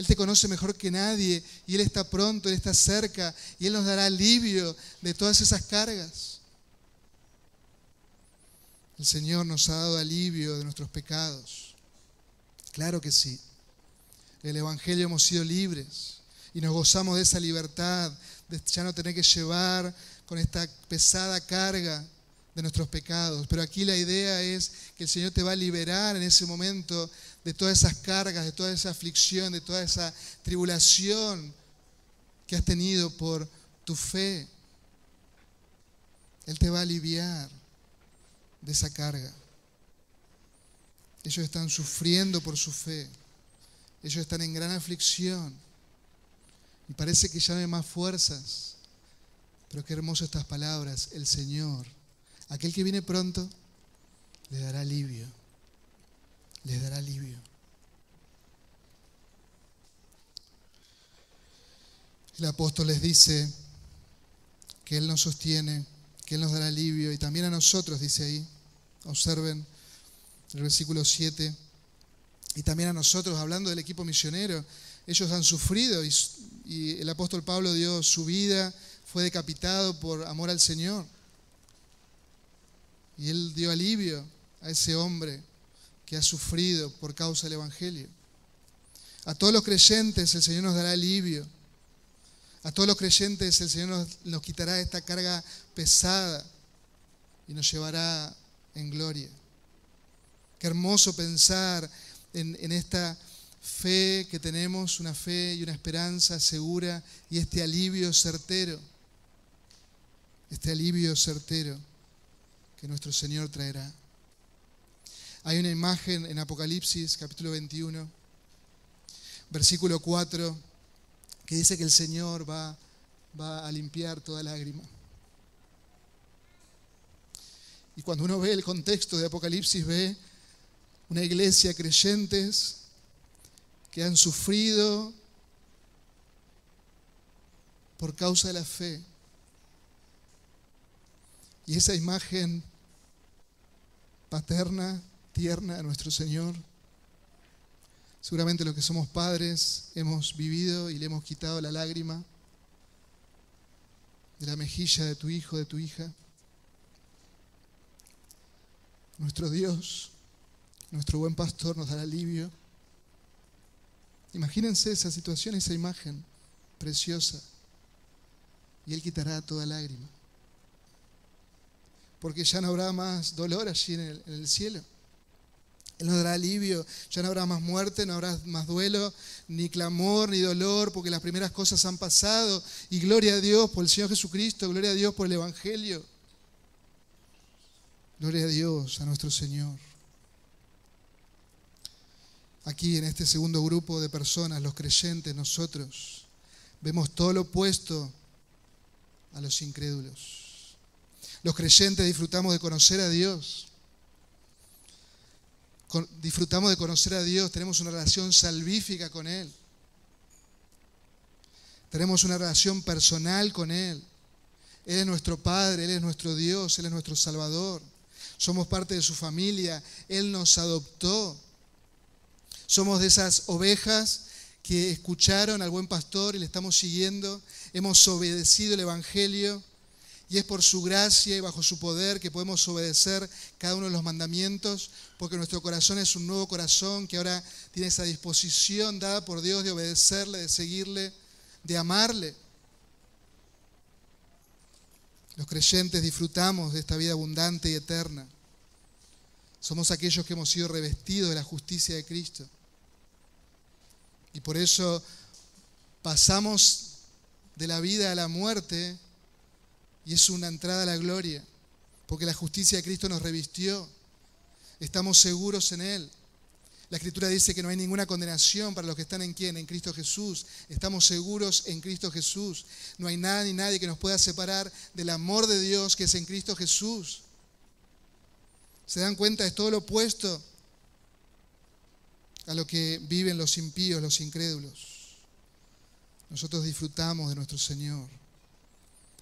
Él te conoce mejor que nadie y Él está pronto, Él está cerca y Él nos dará alivio de todas esas cargas. El Señor nos ha dado alivio de nuestros pecados. Claro que sí. En el Evangelio hemos sido libres y nos gozamos de esa libertad, de ya no tener que llevar con esta pesada carga de nuestros pecados. Pero aquí la idea es que el Señor te va a liberar en ese momento de todas esas cargas, de toda esa aflicción, de toda esa tribulación que has tenido por tu fe. Él te va a aliviar de esa carga. Ellos están sufriendo por su fe. Ellos están en gran aflicción. Y parece que ya no hay más fuerzas. Pero qué hermosas estas palabras. El Señor, aquel que viene pronto, le dará alivio les dará alivio. El apóstol les dice que Él nos sostiene, que Él nos dará alivio y también a nosotros, dice ahí. Observen el versículo 7. Y también a nosotros, hablando del equipo misionero, ellos han sufrido y, y el apóstol Pablo dio su vida, fue decapitado por amor al Señor. Y Él dio alivio a ese hombre que ha sufrido por causa del Evangelio. A todos los creyentes el Señor nos dará alivio. A todos los creyentes el Señor nos, quitará esta carga pesada y nos llevará en gloria. Qué hermoso pensar en, esta fe que tenemos, una fe y una esperanza segura y este alivio certero, este alivio certero que nuestro Señor traerá. Hay una imagen en Apocalipsis capítulo 21, versículo 4, que dice que el Señor va, va a limpiar toda lágrima. Y cuando uno ve el contexto de Apocalipsis, ve una iglesia creyentes que han sufrido por causa de la fe. Y esa imagen paterna tierna a nuestro Señor. Seguramente los que somos padres hemos vivido y le hemos quitado la lágrima de la mejilla de tu hijo, de tu hija. Nuestro Dios, nuestro buen pastor nos dará alivio. Imagínense esa situación, esa imagen preciosa. Y Él quitará toda lágrima. Porque ya no habrá más dolor allí en el cielo. Él nos dará alivio, ya no habrá más muerte, no habrá más duelo, ni clamor, ni dolor, porque las primeras cosas han pasado. Y gloria a Dios por el Señor Jesucristo, gloria a Dios por el Evangelio. Gloria a Dios, a nuestro Señor. Aquí en este segundo grupo de personas, los creyentes, nosotros, vemos todo lo opuesto a los incrédulos. Los creyentes disfrutamos de conocer a Dios disfrutamos de conocer a Dios, tenemos una relación salvífica con Él. Tenemos una relación personal con Él. Él es nuestro Padre, Él es nuestro Dios, Él es nuestro Salvador. Somos parte de su familia, Él nos adoptó. Somos de esas ovejas que escucharon al buen pastor y le estamos siguiendo. Hemos obedecido el Evangelio y es por su gracia y bajo su poder que podemos obedecer cada uno de los mandamientos, porque nuestro corazón es un nuevo corazón que ahora tiene esa disposición dada por Dios de obedecerle, de seguirle, de amarle. Los creyentes disfrutamos de esta vida abundante y eterna. Somos aquellos que hemos sido revestidos de la justicia de Cristo. Y por eso pasamos de la vida a la muerte y es una entrada a la gloria, porque la justicia de Cristo nos revistió. Estamos seguros en Él. La Escritura dice que no hay ninguna condenación para los que están en quién, en Cristo Jesús. Estamos seguros en Cristo Jesús. No hay nada ni nadie que nos pueda separar del amor de Dios que es en Cristo Jesús. ¿Se dan cuenta? Es todo lo opuesto a lo que viven los impíos, los incrédulos. Nosotros disfrutamos de nuestro Señor.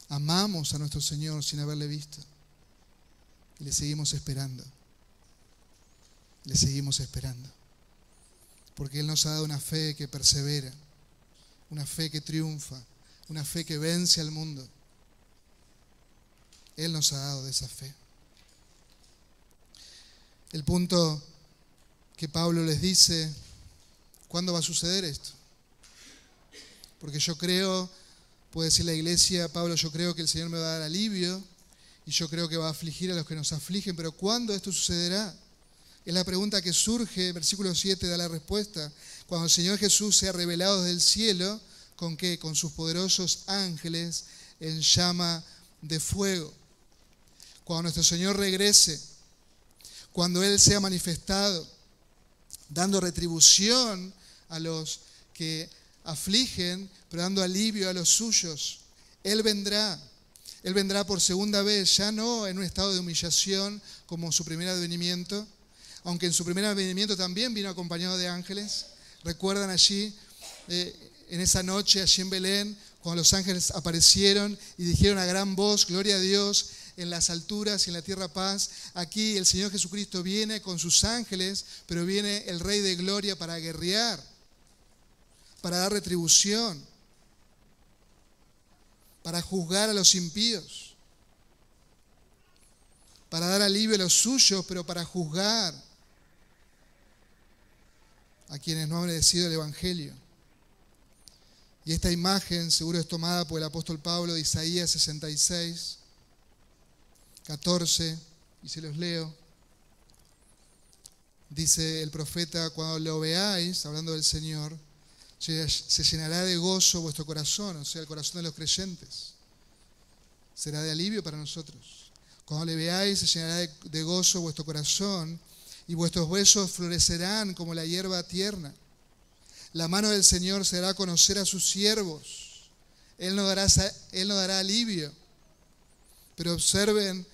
Amamos a nuestro Señor sin haberle visto. Y le seguimos esperando. Le seguimos esperando. Porque Él nos ha dado una fe que persevera, una fe que triunfa, una fe que vence al mundo. Él nos ha dado de esa fe. El punto que Pablo les dice, ¿cuándo va a suceder esto? Porque yo creo Puede decir la iglesia, Pablo, yo creo que el Señor me va a dar alivio y yo creo que va a afligir a los que nos afligen, pero ¿cuándo esto sucederá? Es la pregunta que surge, versículo 7 da la respuesta. Cuando el Señor Jesús sea revelado desde el cielo, ¿con qué? Con sus poderosos ángeles en llama de fuego. Cuando nuestro Señor regrese, cuando Él sea manifestado, dando retribución a los que afligen, pero dando alivio a los suyos. Él vendrá. Él vendrá por segunda vez, ya no en un estado de humillación como su primer advenimiento, aunque en su primer advenimiento también vino acompañado de ángeles. Recuerdan allí, eh, en esa noche, allí en Belén, cuando los ángeles aparecieron y dijeron a gran voz, gloria a Dios en las alturas y en la tierra paz. Aquí el Señor Jesucristo viene con sus ángeles, pero viene el Rey de Gloria para guerrear, para dar retribución, para juzgar a los impíos, para dar alivio a los suyos, pero para juzgar a quienes no han obedecido el Evangelio. Y esta imagen seguro es tomada por el apóstol Pablo de Isaías 66, 14, y se los leo. Dice el profeta, cuando lo veáis, hablando del Señor, se llenará de gozo vuestro corazón, o sea, el corazón de los creyentes. Será de alivio para nosotros. Cuando le veáis, se llenará de gozo vuestro corazón y vuestros huesos florecerán como la hierba tierna. La mano del Señor será conocer a sus siervos. Él no dará, él no dará alivio. Pero observen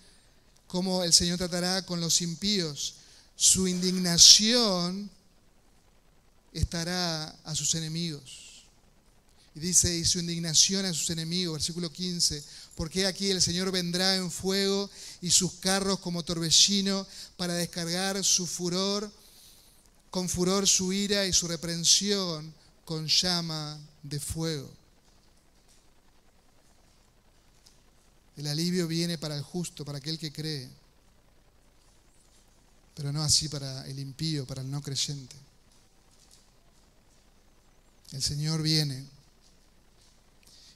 cómo el Señor tratará con los impíos. Su indignación estará a sus enemigos. Y dice, y su indignación a sus enemigos, versículo 15, porque aquí el Señor vendrá en fuego y sus carros como torbellino para descargar su furor, con furor su ira y su reprensión con llama de fuego. El alivio viene para el justo, para aquel que cree, pero no así para el impío, para el no creyente. El Señor viene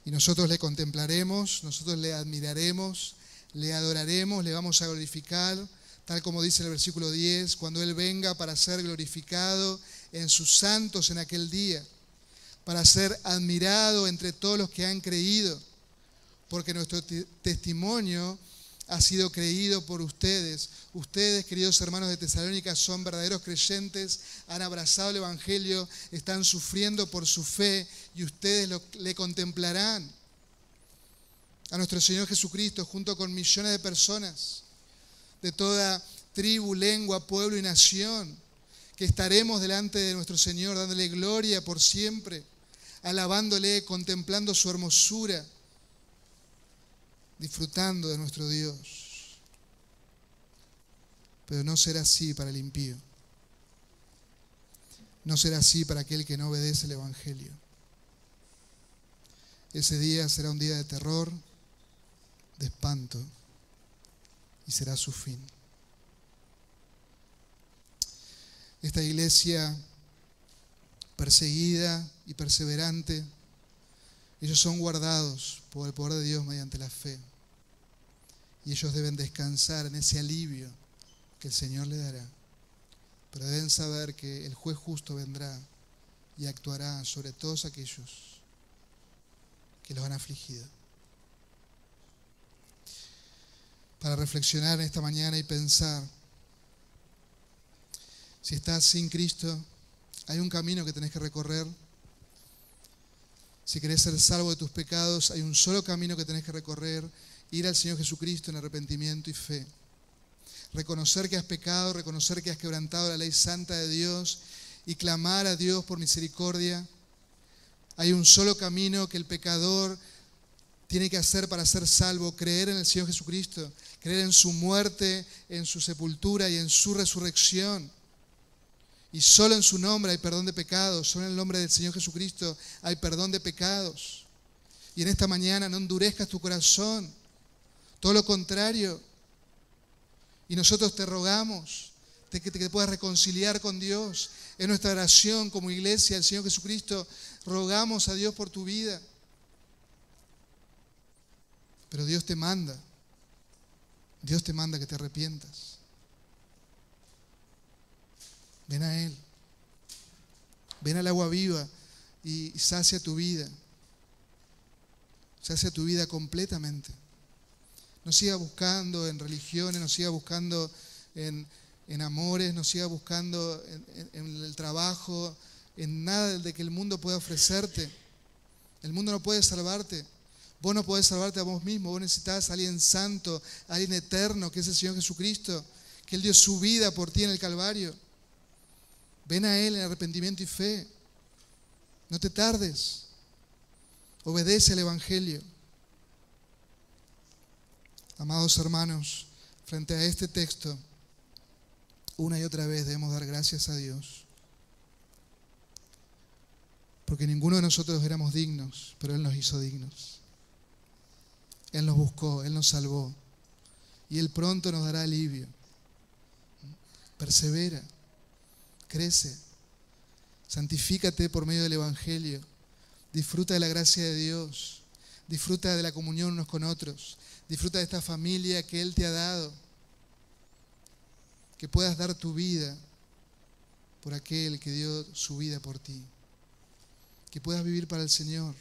y nosotros le contemplaremos, nosotros le admiraremos, le adoraremos, le vamos a glorificar, tal como dice el versículo 10, cuando Él venga para ser glorificado en sus santos en aquel día, para ser admirado entre todos los que han creído, porque nuestro testimonio ha sido creído por ustedes. Ustedes, queridos hermanos de Tesalónica, son verdaderos creyentes, han abrazado el Evangelio, están sufriendo por su fe y ustedes le contemplarán a nuestro Señor Jesucristo junto con millones de personas de toda tribu, lengua, pueblo y nación, que estaremos delante de nuestro Señor dándole gloria por siempre, alabándole, contemplando su hermosura disfrutando de nuestro Dios. Pero no será así para el impío. No será así para aquel que no obedece el Evangelio. Ese día será un día de terror, de espanto, y será su fin. Esta iglesia perseguida y perseverante, ellos son guardados por el poder de Dios mediante la fe. Y ellos deben descansar en ese alivio que el Señor le dará. Pero deben saber que el juez justo vendrá y actuará sobre todos aquellos que los han afligido. Para reflexionar esta mañana y pensar, si estás sin Cristo, hay un camino que tenés que recorrer. Si querés ser salvo de tus pecados, hay un solo camino que tenés que recorrer ir al Señor Jesucristo en arrepentimiento y fe. Reconocer que has pecado, reconocer que has quebrantado la ley santa de Dios y clamar a Dios por misericordia. Hay un solo camino que el pecador tiene que hacer para ser salvo, creer en el Señor Jesucristo, creer en su muerte, en su sepultura y en su resurrección. Y solo en su nombre hay perdón de pecados, solo en el nombre del Señor Jesucristo hay perdón de pecados. Y en esta mañana no endurezcas tu corazón, todo lo contrario. Y nosotros te rogamos que te puedas reconciliar con Dios. En nuestra oración como iglesia del Señor Jesucristo, rogamos a Dios por tu vida. Pero Dios te manda. Dios te manda que te arrepientas. Ven a Él. Ven al agua viva y sacia tu vida. Sacia tu vida completamente. No siga buscando en religiones, no siga buscando en, amores, no siga buscando en, el trabajo, en nada de que el mundo pueda ofrecerte. El mundo no puede salvarte. Vos no podés salvarte a vos mismo. Vos necesitas a alguien santo, a alguien eterno, que es el Señor Jesucristo, que Él dio su vida por ti en el Calvario. Ven a Él en arrepentimiento y fe. No te tardes. Obedece al Evangelio. Amados hermanos, frente a este texto, una y otra vez debemos dar gracias a Dios. Porque ninguno de nosotros éramos dignos, pero Él nos hizo dignos. Él nos buscó, Él nos salvó. Y Él pronto nos dará alivio. Persevera, crece, santifícate por medio del Evangelio. Disfruta de la gracia de Dios. Disfruta de la comunión unos con otros. Disfruta de esta familia que Él te ha dado. Que puedas dar tu vida por aquel que dio su vida por ti. Que puedas vivir para el Señor.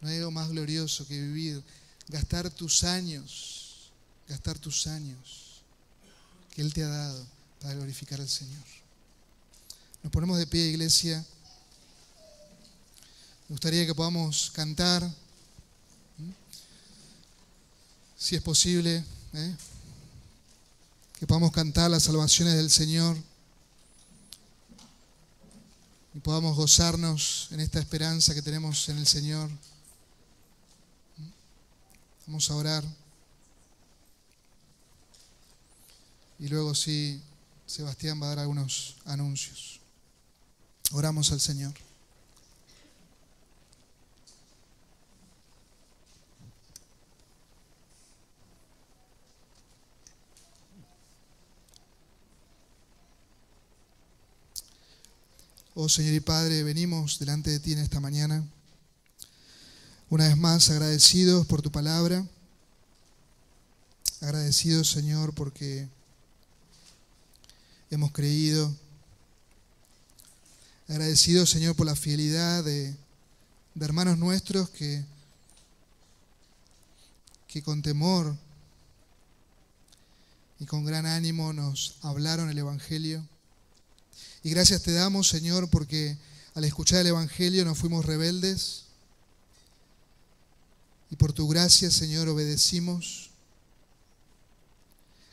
No hay algo más glorioso que vivir, gastar tus años, gastar tus años que Él te ha dado para glorificar al Señor. Nos ponemos de pie, iglesia. Me gustaría que podamos cantar, si es posible, ¿eh? que podamos cantar las salvaciones del Señor y podamos gozarnos en esta esperanza que tenemos en el Señor. Vamos a orar. Y luego sí, Sebastián va a dar algunos anuncios. Oramos al Señor. Oh Señor y Padre, venimos delante de ti en esta mañana, una vez más agradecidos por tu palabra, agradecidos Señor porque hemos creído, agradecidos Señor por la fidelidad de, de hermanos nuestros que, que con temor y con gran ánimo nos hablaron el Evangelio. Y gracias te damos, Señor, porque al escuchar el Evangelio nos fuimos rebeldes. Y por tu gracia, Señor, obedecimos.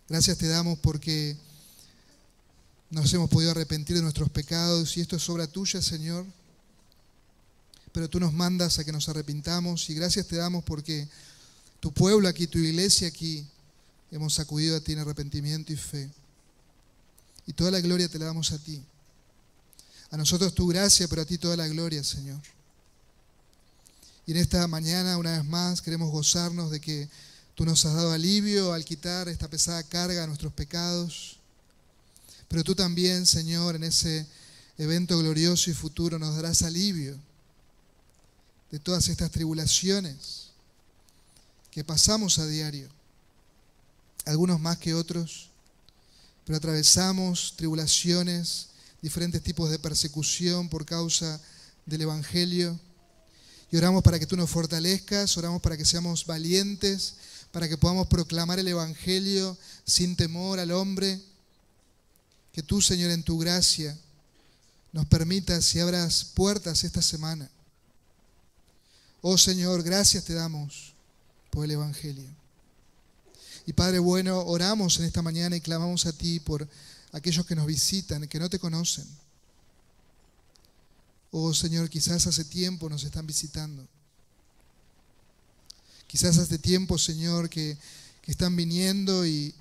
Gracias te damos porque nos hemos podido arrepentir de nuestros pecados y esto es obra tuya, Señor. Pero tú nos mandas a que nos arrepintamos y gracias te damos porque tu pueblo aquí, tu iglesia aquí, hemos acudido a ti en arrepentimiento y fe. Y toda la gloria te la damos a ti. A nosotros tu gracia, pero a ti toda la gloria, Señor. Y en esta mañana, una vez más, queremos gozarnos de que tú nos has dado alivio al quitar esta pesada carga a nuestros pecados. Pero tú también, Señor, en ese evento glorioso y futuro nos darás alivio de todas estas tribulaciones que pasamos a diario. Algunos más que otros, pero atravesamos tribulaciones diferentes tipos de persecución por causa del Evangelio. Y oramos para que tú nos fortalezcas, oramos para que seamos valientes, para que podamos proclamar el Evangelio sin temor al hombre. Que tú, Señor, en tu gracia nos permitas y abras puertas esta semana. Oh Señor, gracias te damos por el Evangelio. Y Padre bueno, oramos en esta mañana y clamamos a ti por aquellos que nos visitan, que no te conocen. Oh Señor, quizás hace tiempo nos están visitando. Quizás hace tiempo, Señor, que, que están viniendo y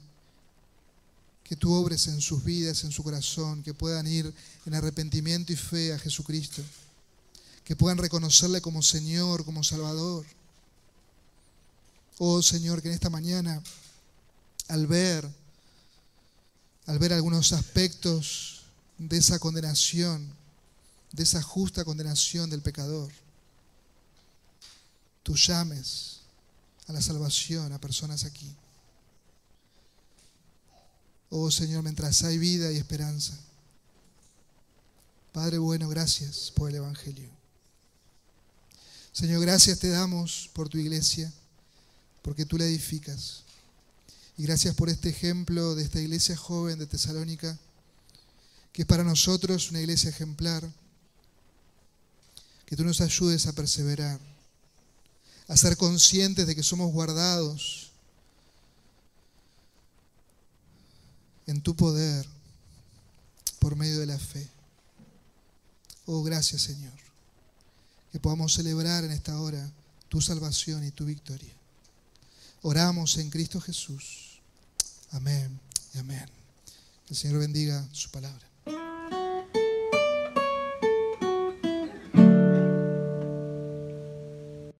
que tú obres en sus vidas, en su corazón, que puedan ir en arrepentimiento y fe a Jesucristo, que puedan reconocerle como Señor, como Salvador. Oh Señor, que en esta mañana, al ver al ver algunos aspectos de esa condenación, de esa justa condenación del pecador, tú llames a la salvación a personas aquí. Oh Señor, mientras hay vida y esperanza. Padre bueno, gracias por el Evangelio. Señor, gracias te damos por tu iglesia, porque tú la edificas. Y gracias por este ejemplo de esta iglesia joven de Tesalónica, que es para nosotros una iglesia ejemplar. Que tú nos ayudes a perseverar, a ser conscientes de que somos guardados en tu poder por medio de la fe. Oh, gracias Señor, que podamos celebrar en esta hora tu salvación y tu victoria. Oramos en Cristo Jesús. Amén y amén. Que el Señor bendiga su palabra.